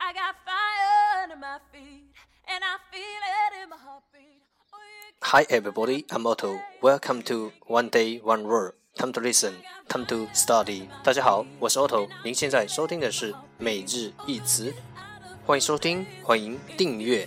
I got fire under my feet, and I feel it in my heartbeat. Oh, you Hi everybody, I'm Otto. Welcome to One Day One Word. Time to listen, time to study. 大家好，我是 Otto。您现在收听的是每日一词，欢迎收听，欢迎订阅。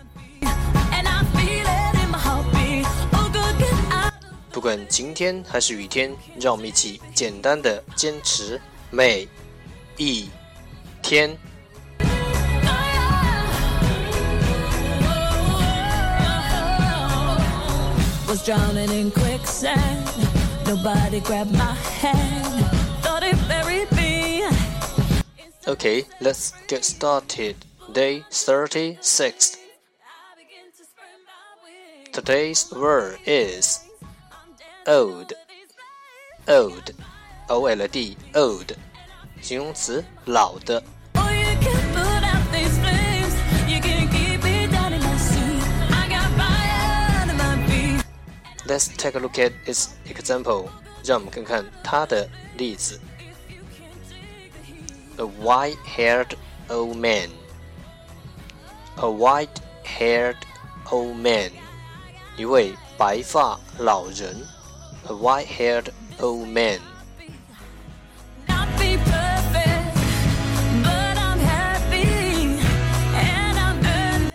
不管晴天还是雨天，让我们一起简单的坚持每一天。 Was drowning in quicksand. Nobody grabbed my hand. Thought it buried me. Okay, let's get started. Day 36. I begin to spread my wings. Today's word is old. Old, O L D, old，形容词，老的。 Oh, you can put out these flames. You can keep me down in my seat. I got fire under my feet. Let's take a look at its example. 让我们看看它的例子。A white-haired old man. A white-haired old man. 一位白发老人。 A white-haired old man. Not be perfect, but I'm happy. And I'm earning.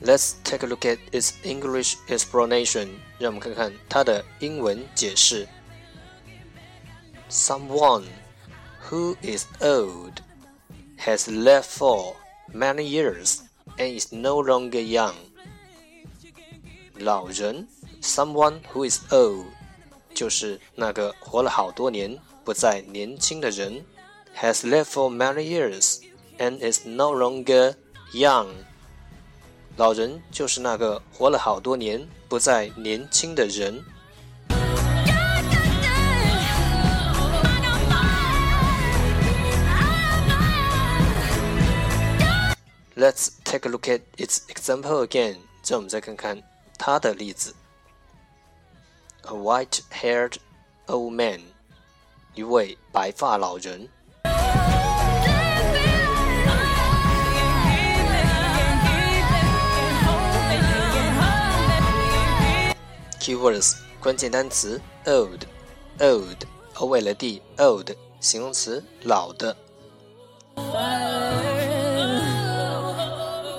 Let's take a look at its English explanation. 让我们看看它的英文解释。Someone who is old has lived for many years and is no longer young. 老人，someone who is old， 就是那个活了好多年不再年轻的人。Has lived for many years and is no longer young. 老人就是那个活了好多年不再年轻的人。Let's take a look at its example again. 这我们再看看它的例子。 A white-haired old man，一位白发老人。Keywords 关键单词 old old o l d old 形容词老的。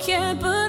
Can't put